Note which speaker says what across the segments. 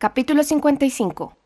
Speaker 1: Capítulo 55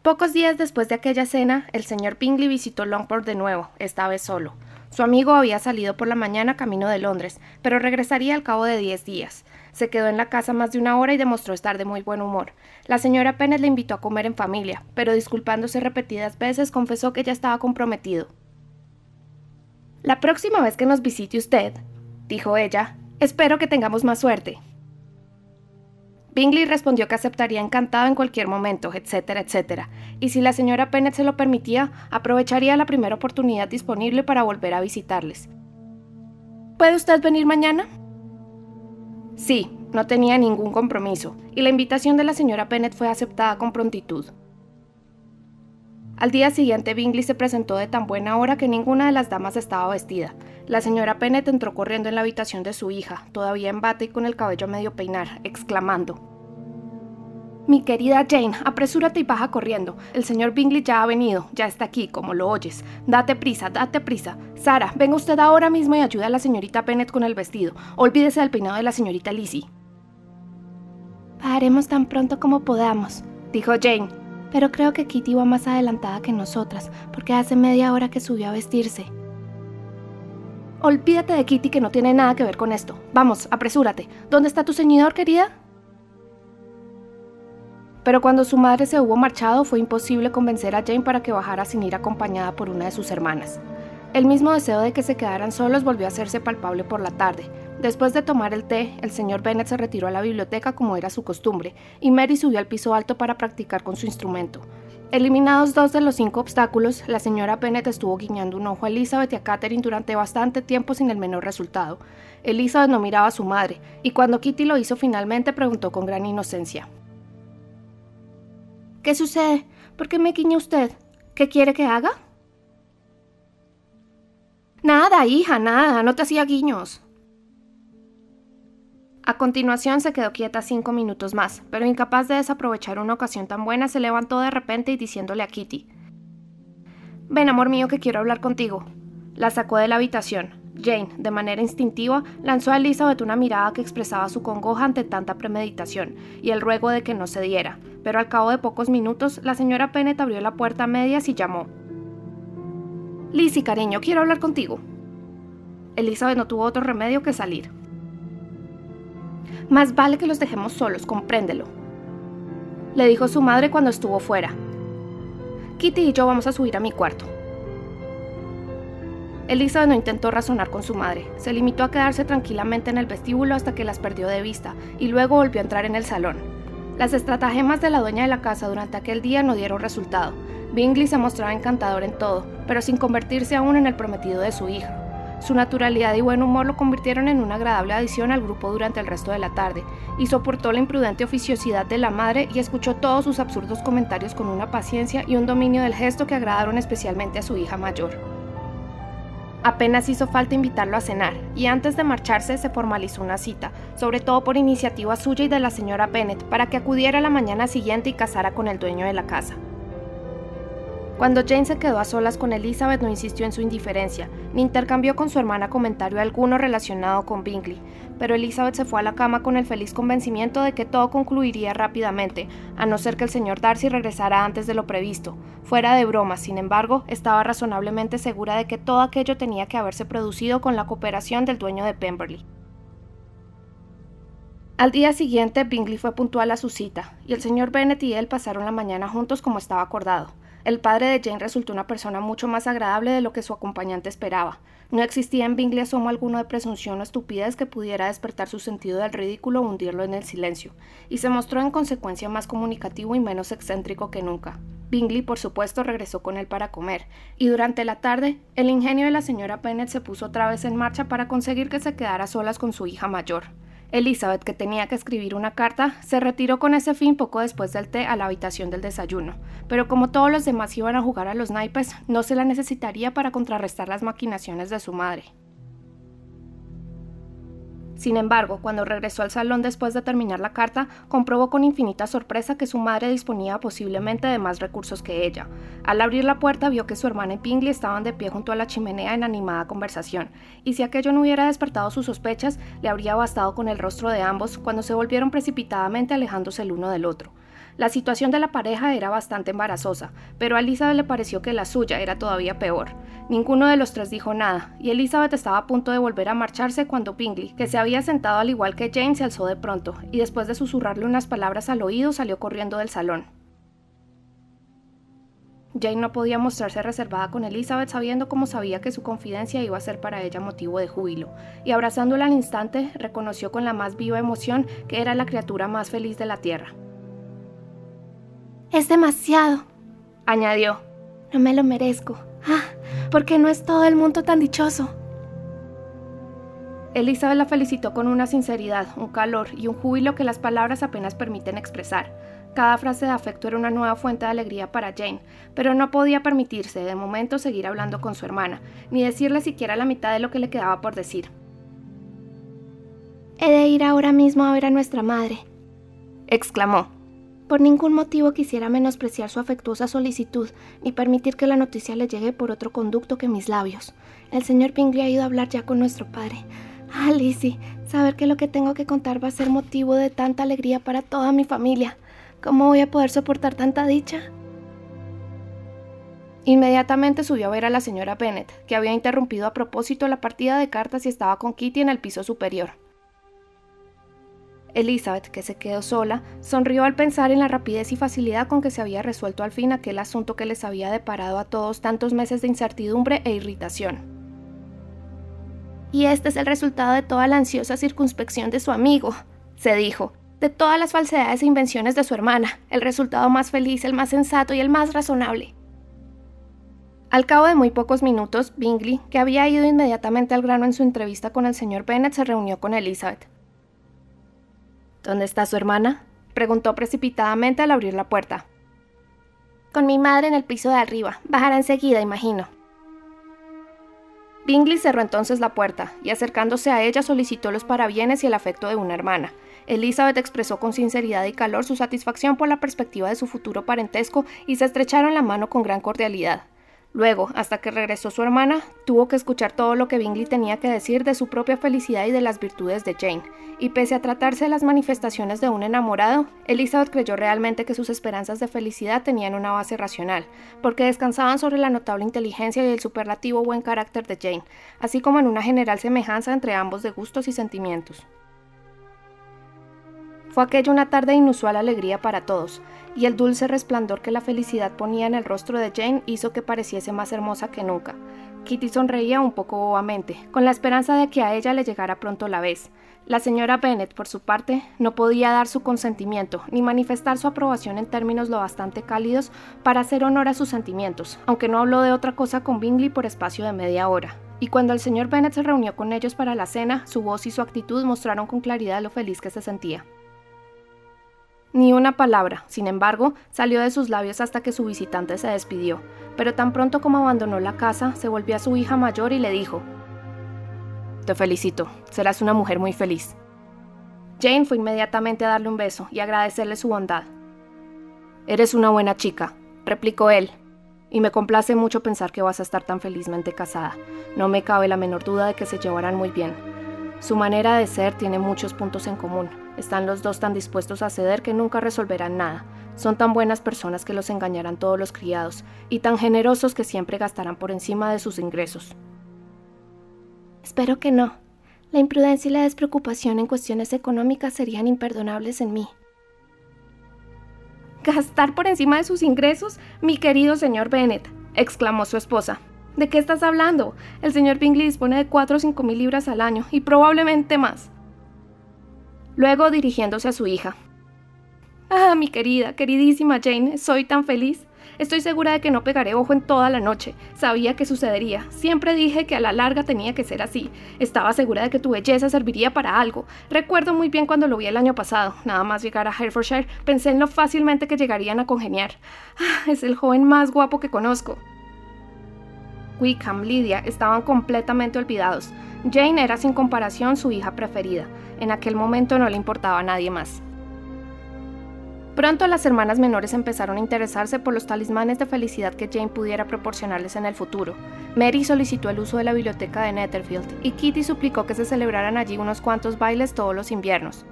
Speaker 1: Pocos días después de aquella cena, el señor Bingley visitó Longport de nuevo, esta vez solo. Su amigo había salido por la mañana camino de Londres, pero regresaría al cabo de diez días. Se quedó en la casa más de una hora y demostró estar de muy buen humor. La señora Pennett le invitó a comer en familia, pero disculpándose repetidas veces confesó que ya estaba comprometido. La próxima vez que nos visite usted, dijo ella, espero que tengamos más suerte. Bingley respondió que aceptaría encantado en cualquier momento, etcétera, etcétera, y si la señora Pennett se lo permitía, aprovecharía la primera oportunidad disponible para volver a visitarles. ¿Puede usted venir mañana? Sí, no tenía ningún compromiso, y la invitación de la señora Pennett fue aceptada con prontitud. Al día siguiente Bingley se presentó de tan buena hora que ninguna de las damas estaba vestida. La señora Pennett entró corriendo en la habitación de su hija, todavía en bata y con el cabello medio peinar, exclamando Mi querida Jane, apresúrate y baja corriendo. El señor Bingley ya ha venido, ya está aquí, como lo oyes. Date prisa, date prisa. Sara, venga usted ahora mismo y ayude a la señorita Pennett con el vestido. Olvídese del peinado de la señorita Lizzie. Haremos tan pronto como podamos, dijo Jane, pero creo que Kitty va más adelantada que nosotras, porque hace media hora que subió a vestirse. Olvídate de Kitty que no tiene nada que ver con esto. Vamos, apresúrate. ¿Dónde está tu ceñidor, querida? Pero cuando su madre se hubo marchado fue imposible convencer a Jane para que bajara sin ir acompañada por una de sus hermanas. El mismo deseo de que se quedaran solos volvió a hacerse palpable por la tarde. Después de tomar el té, el señor Bennet se retiró a la biblioteca como era su costumbre, y Mary subió al piso alto para practicar con su instrumento. Eliminados dos de los cinco obstáculos, la señora Bennet estuvo guiñando un ojo a Elizabeth y a Catherine durante bastante tiempo sin el menor resultado. Elizabeth no miraba a su madre, y cuando Kitty lo hizo finalmente preguntó con gran inocencia. ¿Qué sucede? ¿Por qué me guiña usted? ¿Qué quiere que haga? Nada, hija, nada, no te hacía guiños. A continuación se quedó quieta cinco minutos más, pero incapaz de desaprovechar una ocasión tan buena, se levantó de repente y diciéndole a Kitty: Ven, amor mío, que quiero hablar contigo. La sacó de la habitación. Jane, de manera instintiva, lanzó a Elizabeth una mirada que expresaba su congoja ante tanta premeditación y el ruego de que no se diera, pero al cabo de pocos minutos, la señora Pennett abrió la puerta a medias y llamó: Lizzie, cariño, quiero hablar contigo. Elizabeth no tuvo otro remedio que salir. Más vale que los dejemos solos, compréndelo. Le dijo su madre cuando estuvo fuera. Kitty y yo vamos a subir a mi cuarto. Elizabeth no intentó razonar con su madre, se limitó a quedarse tranquilamente en el vestíbulo hasta que las perdió de vista y luego volvió a entrar en el salón. Las estratagemas de la dueña de la casa durante aquel día no dieron resultado. Bingley se mostraba encantador en todo, pero sin convertirse aún en el prometido de su hija. Su naturalidad y buen humor lo convirtieron en una agradable adición al grupo durante el resto de la tarde, y soportó la imprudente oficiosidad de la madre y escuchó todos sus absurdos comentarios con una paciencia y un dominio del gesto que agradaron especialmente a su hija mayor. Apenas hizo falta invitarlo a cenar, y antes de marcharse se formalizó una cita, sobre todo por iniciativa suya y de la señora Bennet, para que acudiera la mañana siguiente y casara con el dueño de la casa. Cuando Jane se quedó a solas con Elizabeth no insistió en su indiferencia, ni intercambió con su hermana comentario alguno relacionado con Bingley, pero Elizabeth se fue a la cama con el feliz convencimiento de que todo concluiría rápidamente, a no ser que el señor Darcy regresara antes de lo previsto. Fuera de broma, sin embargo, estaba razonablemente segura de que todo aquello tenía que haberse producido con la cooperación del dueño de Pemberley. Al día siguiente, Bingley fue puntual a su cita, y el señor Bennet y él pasaron la mañana juntos como estaba acordado. El padre de Jane resultó una persona mucho más agradable de lo que su acompañante esperaba. No existía en Bingley asomo alguno de presunción o estupidez que pudiera despertar su sentido del ridículo o hundirlo en el silencio, y se mostró en consecuencia más comunicativo y menos excéntrico que nunca. Bingley, por supuesto, regresó con él para comer, y durante la tarde, el ingenio de la señora Bennet se puso otra vez en marcha para conseguir que se quedara solas con su hija mayor. Elizabeth, que tenía que escribir una carta, se retiró con ese fin poco después del té a la habitación del desayuno, pero como todos los demás iban a jugar a los naipes, no se la necesitaría para contrarrestar las maquinaciones de su madre. Sin embargo, cuando regresó al salón después de terminar la carta, comprobó con infinita sorpresa que su madre disponía posiblemente de más recursos que ella. Al abrir la puerta vio que su hermana y Pingley estaban de pie junto a la chimenea en animada conversación, y si aquello no hubiera despertado sus sospechas, le habría bastado con el rostro de ambos cuando se volvieron precipitadamente alejándose el uno del otro. La situación de la pareja era bastante embarazosa, pero a Elizabeth le pareció que la suya era todavía peor. Ninguno de los tres dijo nada, y Elizabeth estaba a punto de volver a marcharse cuando Bingley, que se había sentado al igual que Jane, se alzó de pronto, y después de susurrarle unas palabras al oído salió corriendo del salón. Jane no podía mostrarse reservada con Elizabeth sabiendo cómo sabía que su confidencia iba a ser para ella motivo de júbilo, y abrazándola al instante reconoció con la más viva emoción que era la criatura más feliz de la tierra.
Speaker 2: Es demasiado,
Speaker 1: añadió.
Speaker 2: No me lo merezco. Ah, porque no es todo el mundo tan dichoso.
Speaker 1: Elizabeth la felicitó con una sinceridad, un calor y un júbilo que las palabras apenas permiten expresar. Cada frase de afecto era una nueva fuente de alegría para Jane, pero no podía permitirse de momento seguir hablando con su hermana, ni decirle siquiera la mitad de lo que le quedaba por decir.
Speaker 2: He de ir ahora mismo a ver a nuestra madre,
Speaker 1: exclamó.
Speaker 2: Por ningún motivo quisiera menospreciar su afectuosa solicitud ni permitir que la noticia le llegue por otro conducto que mis labios. El señor Pingley ha ido a hablar ya con nuestro padre. Ah, Lizzie, saber que lo que tengo que contar va a ser motivo de tanta alegría para toda mi familia. ¿Cómo voy a poder soportar tanta dicha?
Speaker 1: Inmediatamente subió a ver a la señora Bennet, que había interrumpido a propósito la partida de cartas y estaba con Kitty en el piso superior. Elizabeth, que se quedó sola, sonrió al pensar en la rapidez y facilidad con que se había resuelto al fin aquel asunto que les había deparado a todos tantos meses de incertidumbre e irritación.
Speaker 2: Y este es el resultado de toda la ansiosa circunspección de su amigo, se dijo, de todas las falsedades e invenciones de su hermana, el resultado más feliz, el más sensato y el más razonable.
Speaker 1: Al cabo de muy pocos minutos, Bingley, que había ido inmediatamente al grano en su entrevista con el señor Bennet, se reunió con Elizabeth. ¿Dónde está su hermana? preguntó precipitadamente al abrir la puerta.
Speaker 2: Con mi madre en el piso de arriba. Bajará enseguida, imagino.
Speaker 1: Bingley cerró entonces la puerta y acercándose a ella solicitó los parabienes y el afecto de una hermana. Elizabeth expresó con sinceridad y calor su satisfacción por la perspectiva de su futuro parentesco y se estrecharon la mano con gran cordialidad. Luego, hasta que regresó su hermana, tuvo que escuchar todo lo que Bingley tenía que decir de su propia felicidad y de las virtudes de Jane, y pese a tratarse de las manifestaciones de un enamorado, Elizabeth creyó realmente que sus esperanzas de felicidad tenían una base racional, porque descansaban sobre la notable inteligencia y el superlativo buen carácter de Jane, así como en una general semejanza entre ambos de gustos y sentimientos. Fue aquella una tarde de inusual alegría para todos, y el dulce resplandor que la felicidad ponía en el rostro de Jane hizo que pareciese más hermosa que nunca. Kitty sonreía un poco bobamente, con la esperanza de que a ella le llegara pronto la vez. La señora Bennet, por su parte, no podía dar su consentimiento ni manifestar su aprobación en términos lo bastante cálidos para hacer honor a sus sentimientos, aunque no habló de otra cosa con Bingley por espacio de media hora. Y cuando el señor Bennet se reunió con ellos para la cena, su voz y su actitud mostraron con claridad lo feliz que se sentía. Ni una palabra, sin embargo, salió de sus labios hasta que su visitante se despidió, pero tan pronto como abandonó la casa, se volvió a su hija mayor y le dijo, Te felicito, serás una mujer muy feliz. Jane fue inmediatamente a darle un beso y agradecerle su bondad. Eres una buena chica, replicó él, y me complace mucho pensar que vas a estar tan felizmente casada. No me cabe la menor duda de que se llevarán muy bien. Su manera de ser tiene muchos puntos en común. Están los dos tan dispuestos a ceder que nunca resolverán nada. Son tan buenas personas que los engañarán todos los criados, y tan generosos que siempre gastarán por encima de sus ingresos.
Speaker 2: Espero que no. La imprudencia y la despreocupación en cuestiones económicas serían imperdonables en mí.
Speaker 1: ¿Gastar por encima de sus ingresos? Mi querido señor Bennet, exclamó su esposa. ¿De qué estás hablando? El señor Bingley dispone de cuatro o cinco mil libras al año y probablemente más. Luego, dirigiéndose a su hija. Ah, mi querida, queridísima Jane, soy tan feliz. Estoy segura de que no pegaré ojo en toda la noche. Sabía que sucedería. Siempre dije que a la larga tenía que ser así. Estaba segura de que tu belleza serviría para algo. Recuerdo muy bien cuando lo vi el año pasado. Nada más llegar a Herefordshire, pensé en lo fácilmente que llegarían a congeniar. Ah, es el joven más guapo que conozco. Wickham, Lydia estaban completamente olvidados. Jane era sin comparación su hija preferida. En aquel momento no le importaba a nadie más. Pronto las hermanas menores empezaron a interesarse por los talismanes de felicidad que Jane pudiera proporcionarles en el futuro. Mary solicitó el uso de la biblioteca de Netherfield y Kitty suplicó que se celebraran allí unos cuantos bailes todos los inviernos.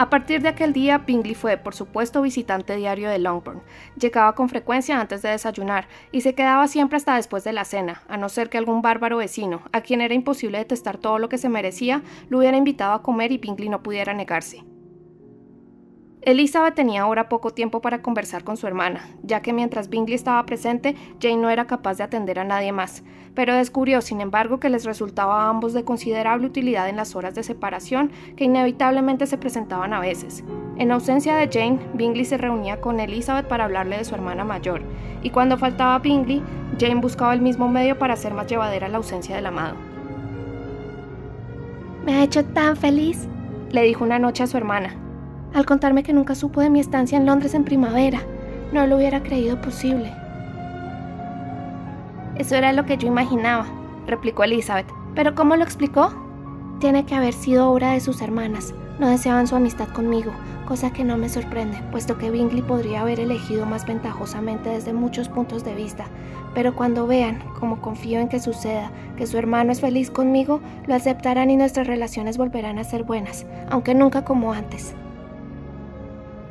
Speaker 1: A partir de aquel día, Bingley fue, por supuesto, visitante diario de Longbourn. Llegaba con frecuencia antes de desayunar y se quedaba siempre hasta después de la cena, a no ser que algún bárbaro vecino, a quien era imposible detestar todo lo que se merecía, lo hubiera invitado a comer y Bingley no pudiera negarse. Elizabeth tenía ahora poco tiempo para conversar con su hermana, ya que mientras Bingley estaba presente, Jane no era capaz de atender a nadie más, pero descubrió, sin embargo, que les resultaba a ambos de considerable utilidad en las horas de separación que inevitablemente se presentaban a veces. En ausencia de Jane, Bingley se reunía con Elizabeth para hablarle de su hermana mayor, y cuando faltaba Bingley, Jane buscaba el mismo medio para hacer más llevadera la ausencia del amado.
Speaker 2: Me ha hecho tan feliz, le dijo una noche a su hermana, al contarme que nunca supo de mi estancia en Londres en primavera. No lo hubiera creído posible.
Speaker 1: Eso era lo que yo imaginaba, replicó Elizabeth. ¿Pero cómo lo explicó?
Speaker 2: Tiene que haber sido obra de sus hermanas. No deseaban su amistad conmigo, cosa que no me sorprende, puesto que Bingley podría haber elegido más ventajosamente desde muchos puntos de vista. Pero cuando vean, como confío en que suceda, que su hermano es feliz conmigo, lo aceptarán y nuestras relaciones volverán a ser buenas, aunque nunca como antes.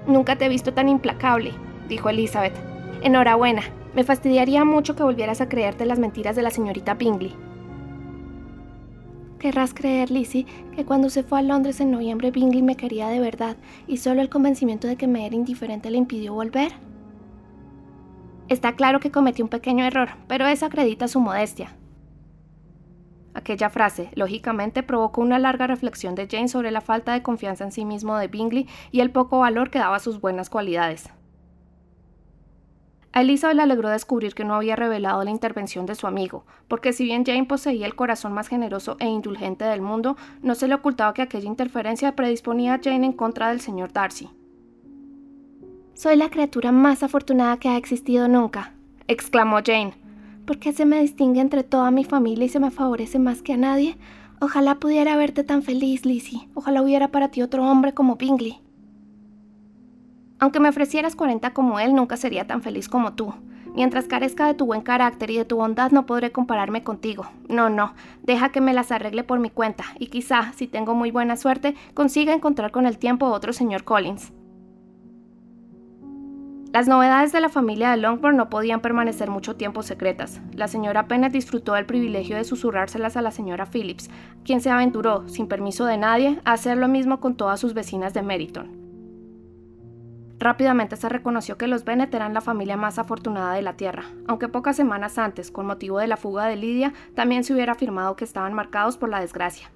Speaker 1: Nunca te he visto tan implacable, dijo Elizabeth. Enhorabuena. Me fastidiaría mucho que volvieras a creerte las mentiras de la señorita Bingley.
Speaker 2: Querrás creer, Lizzie, que cuando se fue a Londres en noviembre Bingley me quería de verdad y solo el convencimiento de que me era indiferente le impidió volver.
Speaker 1: Está claro que cometió un pequeño error, pero eso acredita su modestia. Aquella frase, lógicamente, provocó una larga reflexión de Jane sobre la falta de confianza en sí mismo de Bingley y el poco valor que daba a sus buenas cualidades. A Elizabeth le alegró descubrir que no había revelado la intervención de su amigo, porque si bien Jane poseía el corazón más generoso e indulgente del mundo, no se le ocultaba que aquella interferencia predisponía a Jane en contra del señor Darcy.
Speaker 2: Soy la criatura más afortunada que ha existido nunca, exclamó Jane, ¿Por qué se me distingue entre toda mi familia y se me favorece más que a nadie? Ojalá pudiera verte tan feliz, Lizzie. Ojalá hubiera para ti otro hombre como Bingley.
Speaker 1: Aunque me ofrecieras 40 como él, nunca sería tan feliz como tú. Mientras carezca de tu buen carácter y de tu bondad, no podré compararme contigo. No, no, deja que me las arregle por mi cuenta, y quizá, si tengo muy buena suerte, consiga encontrar con el tiempo otro señor Collins. Las novedades de la familia de Longbourn no podían permanecer mucho tiempo secretas. La señora Pennett disfrutó del privilegio de susurrárselas a la señora Phillips, quien se aventuró, sin permiso de nadie, a hacer lo mismo con todas sus vecinas de Meryton. Rápidamente se reconoció que los Bennet eran la familia más afortunada de la Tierra, aunque pocas semanas antes, con motivo de la fuga de Lydia, también se hubiera afirmado que estaban marcados por la desgracia.